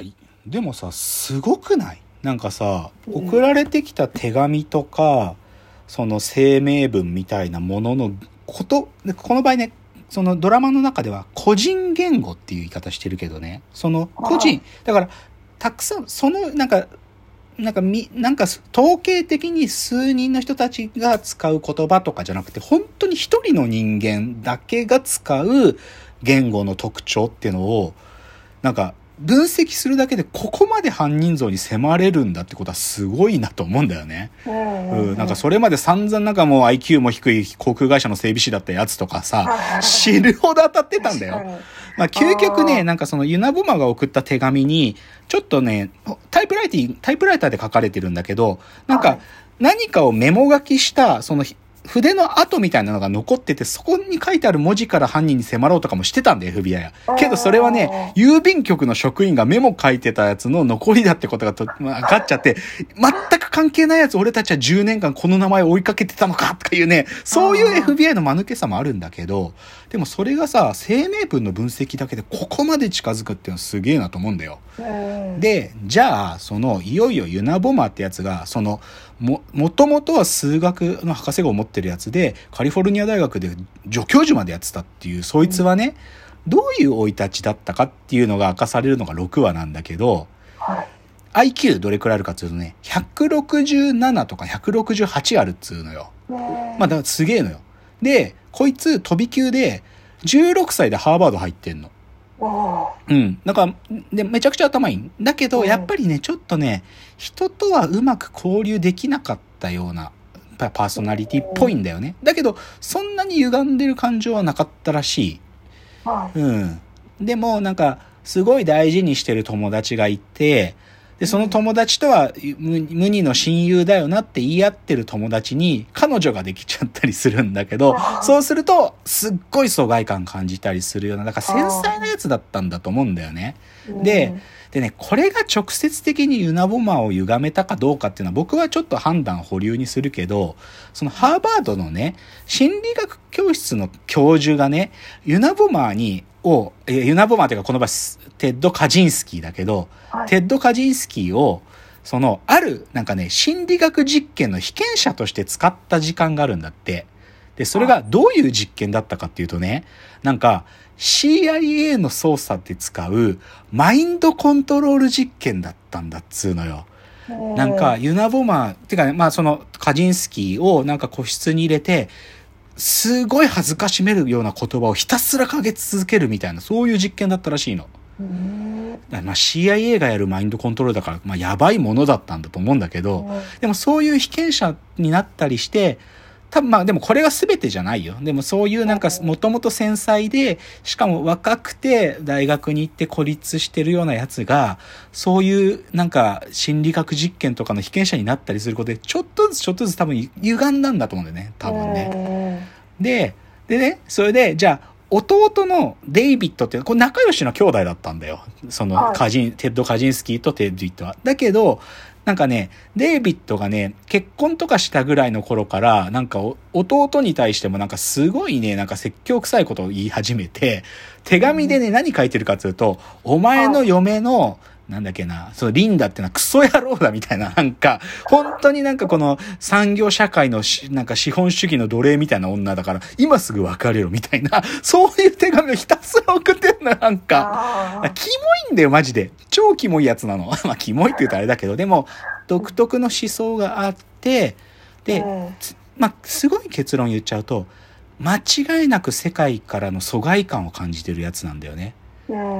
はい。でもさ、すごくない？なんかさ、送られてきた手紙とか、その声明文みたいなもののこと、でこの場合ね、そのドラマの中では個人言語っていう言い方してるけどね、その個人、だから、たくさん、その、なんか、なんかみ、なんか統計的に数人の人たちが使う言葉とかじゃなくて、本当に一人の人間だけが使う言語の特徴っていうのを、なんか分析するだけでここまで犯人像に迫れるんだってことはすごいなと思うんだよね。うん、なんかそれまで散々なんかもう IQ も低い航空会社の整備士だったやつとかさ、死ぬほど当たってたんだよ。まあ究極ね、なんかそのユナボマが送った手紙に、ちょっとね、タイプライティタイプライターで書かれてるんだけど、なんか何かをメモ書きした、その筆の跡みたいなのが残ってて、そこに書いてある文字から犯人に迫ろうとかもしてたんだよ、FBI は。けどそれはね、郵便局の職員がメモ書いてたやつの残りだってことがと、まあ、分かっちゃって、全く関係ないやつ俺たちは10年間この名前を追いかけてたのかとかいうね、そういう FBI の間抜けさもあるんだけど、でもそれがさ、声明文の分析だけでここまで近づくっていうのはすげえなと思うんだよ。で、じゃあ、その、いよいよユナボマってやつが、その、も、もともとは数学の博士号を持ってるやつで、カリフォルニア大学で助教授までやってたっていう、そいつはね、どういう生い立ちだったかっていうのが明かされるのが6話なんだけど、IQ どれくらいあるかっていうとね、167とか168あるっつうのよ。まあ、だからすげえのよ。で、こいつ飛び級で、16歳でハーバード入ってんの。うん。だから、で、めちゃくちゃ頭いいんだけど、やっぱりね、ちょっとね、人とはうまく交流できなかったような、パーソナリティっぽいんだよね。だけど、そんなに歪んでる感情はなかったらしい。うん。でも、なんか、すごい大事にしてる友達がいて、で、その友達とは無無二の親友だよなって言い合ってる友達に彼女ができちゃったりするんだけど、そうするとすっごい疎外感感じたりするような、だから繊細なやつだったんだと思うんだよね。で、でね、これが直接的にユナボマーを歪めたかどうかっていうのは僕はちょっと判断保留にするけど、そのハーバードのね、心理学教室の教授がね、ユナボマーに、を、ユナボマーっていうかこの場合、テッド・カジンスキーだけど、はい、テッド・カジンスキーを、その、ある、なんかね、心理学実験の被験者として使った時間があるんだって。で、それがどういう実験だったかっていうとね、なんか、CIA の捜査で使うマインドコントロール実験だったんだっつうのよ。なんか、ユナボマー、ってかね、まあその、カジンスキーをなんか個室に入れて、すごい恥ずかしめるような言葉をひたすらかけ続けるみたいな、そういう実験だったらしいの。まあ CIA がやるマインドコントロールだから、まあやばいものだったんだと思うんだけど、でもそういう被験者になったりして、多分まあでもこれが全てじゃないよ。でもそういうなんかもともと繊細で、しかも若くて大学に行って孤立してるようなやつが、そういうなんか心理学実験とかの被験者になったりすることで、ちょっとずつちょっとずつ多分歪んだんだと思うんだよね。多分ね。で、でね、それで、じゃあ、弟のデイビッドって、これ仲良しの兄弟だったんだよ。そのカジン、テッド・カジンスキーとデイビッドは。だけど、なんかね、デイビッドがね、結婚とかしたぐらいの頃から、なんか弟に対してもなんかすごいね、なんか説教臭いことを言い始めて、手紙でね、何書いてるかっていうと、お前の嫁の、なんだっけな、そのリンダってのはクソ野郎だみたいな、なんか、本当になんかこの産業社会のなんか資本主義の奴隷みたいな女だから、今すぐ別れろみたいな、そういう手紙をひたすら送ってんの、なんか。キモいんだよ、マジで。超キモいやつなの。まあ、キモいって言うとあれだけど、でも、独特の思想があって、で、まあ、すごい結論言っちゃうと、間違いなく世界からの疎外感を感じてるやつなんだよね。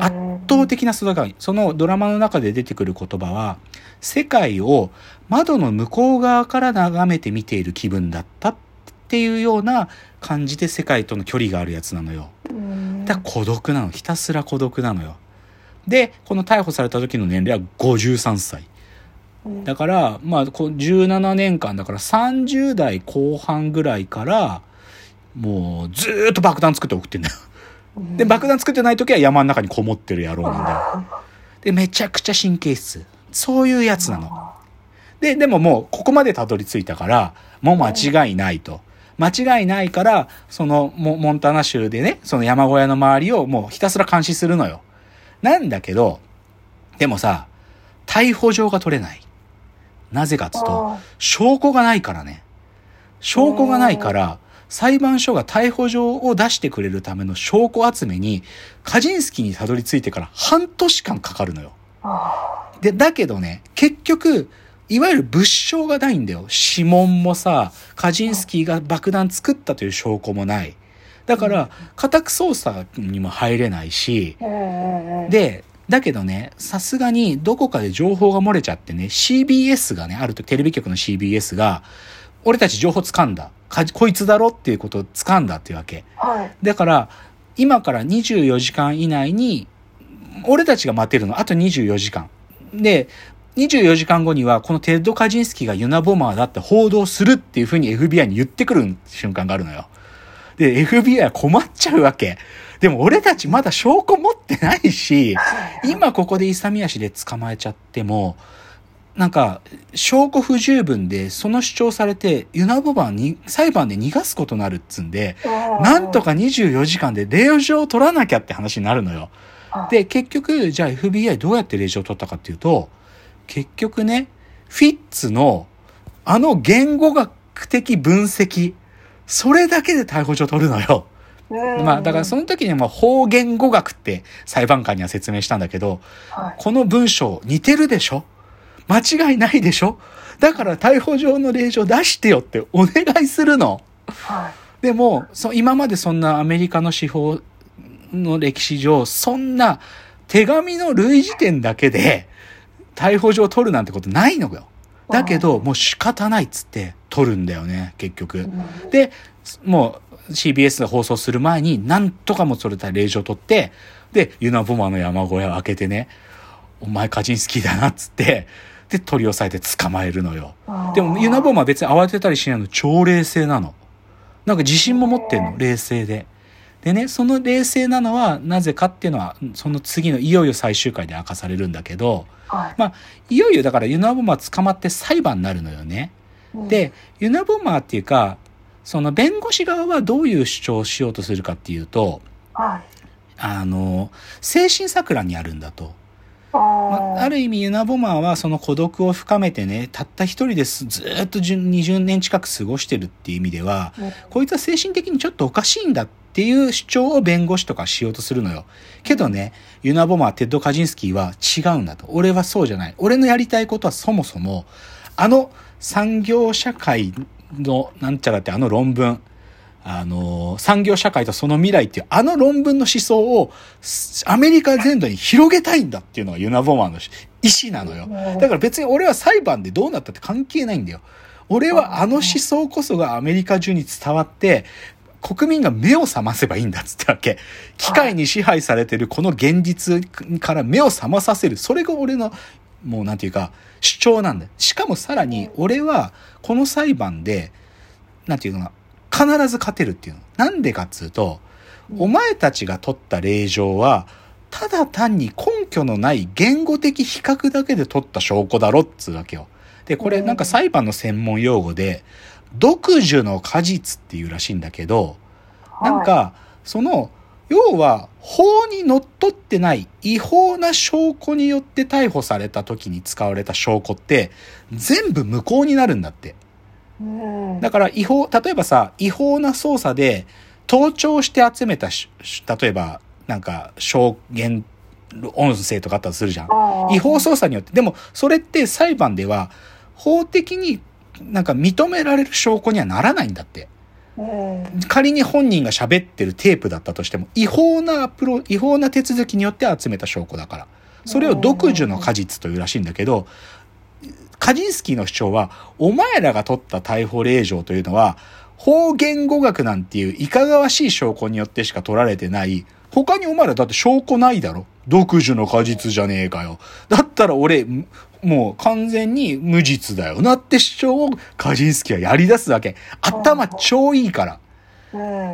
圧倒的な疎外感。そのドラマの中で出てくる言葉は、世界を窓の向こう側から眺めて見ている気分だったっていうような感じで世界との距離があるやつなのよ。だから孤独なの。ひたすら孤独なのよ。で、この逮捕された時の年齢は53歳。だから、まあ、17年間だから30代後半ぐらいから、もうずーっと爆弾作って送ってんだよ。で、爆弾作ってない時は山の中にこもってる野郎なんだよ。で、めちゃくちゃ神経質。そういうやつなの。で、でももうここまでたどり着いたから、もう間違いないと。間違いないから、そのモモンタナ州でね、その山小屋の周りをもうひたすら監視するのよ。なんだけど、でもさ、逮捕状が取れない。なぜかっつうとあ、証拠がないからね。証拠がないから、裁判所が逮捕状を出してくれるための証拠集めに、カジンスキーにたどり着いてから半年間かかるのよ。あで、だけどね、結局、いわゆる物証がないんだよ。指紋もさ、カジンスキーが爆弾作ったという証拠もない。だから、家宅捜査にも入れないし。で、だけどね、さすがにどこかで情報が漏れちゃってね、CBS がね、あるとテレビ局の CBS が、俺たち情報掴んだ。かこいつだろっていうことを掴んだっていうわけ。はい。だから、今から24時間以内に、俺たちが待てるの、あと24時間。で、24時間後には、このテッド・カジンスキーがユナボマーだって報道するっていうふうに FBI に言ってくる瞬間があるのよ。で、FBI は困っちゃうわけ。でも俺たちまだ証拠持ってないし、今ここで勇み足で捕まえちゃっても、なんか、証拠不十分で、その主張されて、ユナボマーに裁判で逃がすことになるっつんで、なんとか24時間で令状を取らなきゃって話になるのよ。で、結局、じゃあ FBI どうやって令状を取ったかっていうと、結局ね、フィッツの、あの言語学的分析、それだけで逮捕状を取るのよ。うん、まあ、だからその時にも方言語学って裁判官には説明したんだけど、はい、この文章似てるでしょ？間違いないでしょ？だから逮捕状の令状出してよってお願いするの。はい、でも、そ今までそんなアメリカの司法の歴史上、そんな手紙の類似点だけで逮捕状を取るなんてことないのよ。だけど、もう仕方ないっつって取るんだよね、結局。で、もう CBS が放送する前に、なんとかもそれた令状を取って、で、ユナボマの山小屋を開けてね、お前カジンスキーだなっつって、で、取り押さえて捕まえるのよ。でも、ユナボマは別に慌てたりしないの、超冷静なの。なんか自信も持ってんの、冷静で。でね、その冷静なのは、なぜかっていうのは、その次のいよいよ最終回で明かされるんだけど、はい、まあ、いよいよだからユナボマー捕まって裁判になるのよね。うん、で、ユナボマーっていうか、その弁護士側はどういう主張をしようとするかっていうと、はい、あの、精神錯乱にあるんだと。あ,、まあ、ある意味ユナボマーはその孤独を深めてね、たった一人ですずっと20年近く過ごしてるっていう意味では、うん、こいつは精神的にちょっとおかしいんだっていう主張を弁護士とかしようとするのよ。けどね、ユナボマー、テッド・カジンスキーは違うんだと。俺はそうじゃない。俺のやりたいことはそもそも、あの産業社会のなんちゃらってあの論文、あの、産業社会とその未来っていうあの論文の思想をアメリカ全土に広げたいんだっていうのがユナボマーの意思なのよ。だから別に俺は裁判でどうなったって関係ないんだよ。俺はあの思想こそがアメリカ中に伝わって、国民が目を覚ませばいいんだっつってわけ。機械に支配されてるこの現実から目を覚まさせる。それが俺の、もうなんていうか、主張なんだよ。しかもさらに、俺はこの裁判で、なんていうのかな、必ず勝てるっていうの。なんでかっつうと、お前たちが取った令状は、ただ単に根拠のない言語的比較だけで取った証拠だろっつうわけよ。で、これなんか裁判の専門用語で、独樹の果実っていうらしいんだけど、なんか、その、要は、法にのっとってない違法な証拠によって逮捕された時に使われた証拠って、全部無効になるんだって。だから違法、例えばさ、違法な捜査で、盗聴して集めた例えば、なんか、証言、音声とかあったとするじゃん。違法捜査によって。でも、それって裁判では、法的になんか認められる証拠にはならないんだって。仮に本人が喋ってるテープだったとしても、違法なアプロ、違法な手続きによって集めた証拠だから。それを独樹の果実というらしいんだけど、カジンスキーの主張は、お前らが取った逮捕令状というのは、方言語学なんていういかがわしい証拠によってしか取られてない、他にお前らだって証拠ないだろ独樹の果実じゃねえかよ。だったら俺、もう完全に無実だよなって主張をカジンスキーはやり出すわけ。頭超いいから。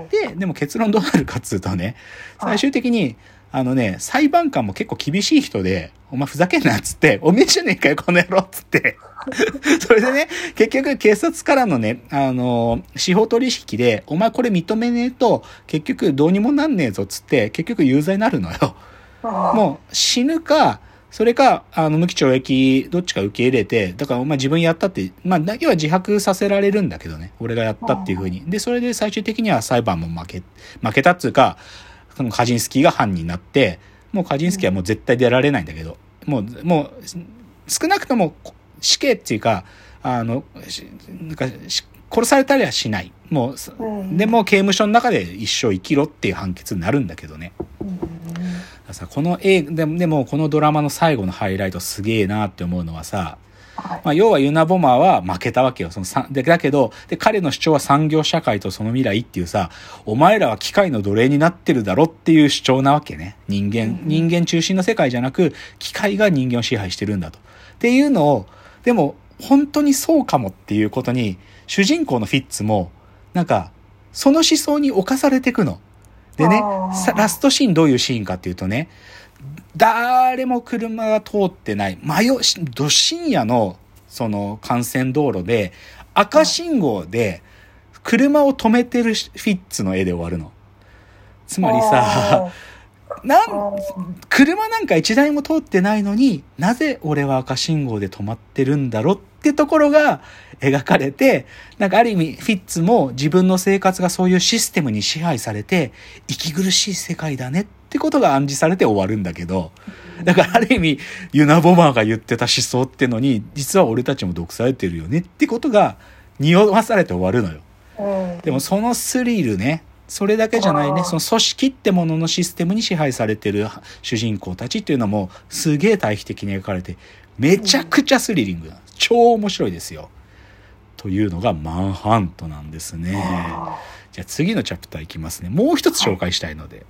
で、でも結論どうなるかっつうとね、最終的に、あのね、裁判官も結構厳しい人で、お前ふざけんなっつって、おめえじゃねえかよ、この野郎っつって。それでね、結局警察からのね、あの、司法取引で、お前これ認めねえと、結局どうにもなんねえぞっつって、結局有罪になるのよ。もう死ぬか、それか、あの、無期懲役、どっちか受け入れて、だから、まあ自分やったって、まあ、要は自白させられるんだけどね。俺がやったっていうふうに。で、それで最終的には裁判も負け、負けたっつうか、そのカジンスキーが犯人になって、もうカジンスキーはもう絶対出られないんだけど、もう、もう、少なくとも死刑っていうか、あの、しなんかし殺されたりはしない。もう、うんでも刑務所の中で一生生きろっていう判決になるんだけどね。さこの映画でもでもこのドラマの最後のハイライトすげえなって思うのはさ、はい。まあ、要はユナボマーは負けたわけよ。そのさでだけどで、彼の主張は産業社会とその未来っていうさ、お前らは機械の奴隷になってるだろっていう主張なわけね。人間、人間中心の世界じゃなく、機械が人間を支配してるんだと。っていうのを、でも本当にそうかもっていうことに、主人公のフィッツも、なんか、その思想に侵されていくの。でねラストシーンどういうシーンかっていうとね、誰も車が通ってない、真夜、ど深夜の、その幹線道路で、赤信号で、車を止めてるフィッツの絵で終わるの。つまりさ、なん、車なんか一台も通ってないのになぜ俺は赤信号で止まってるんだろうってところが描かれて、なんかある意味フィッツも自分の生活がそういうシステムに支配されて息苦しい世界だねってことが暗示されて終わるんだけど、だからある意味ユナボマーが言ってた思想ってのに実は俺たちも毒されてるよねってことが匂わされて終わるのよ。うんでもそのスリルね、それだけじゃないね、その組織ってもののシステムに支配されてる主人公たちっていうのもすげえ対比的に描かれて、めちゃくちゃスリリングな、超面白いですよ。というのがマンハントなんですね。あじゃあ次のチャプターいきますね。もう一つ紹介したいので。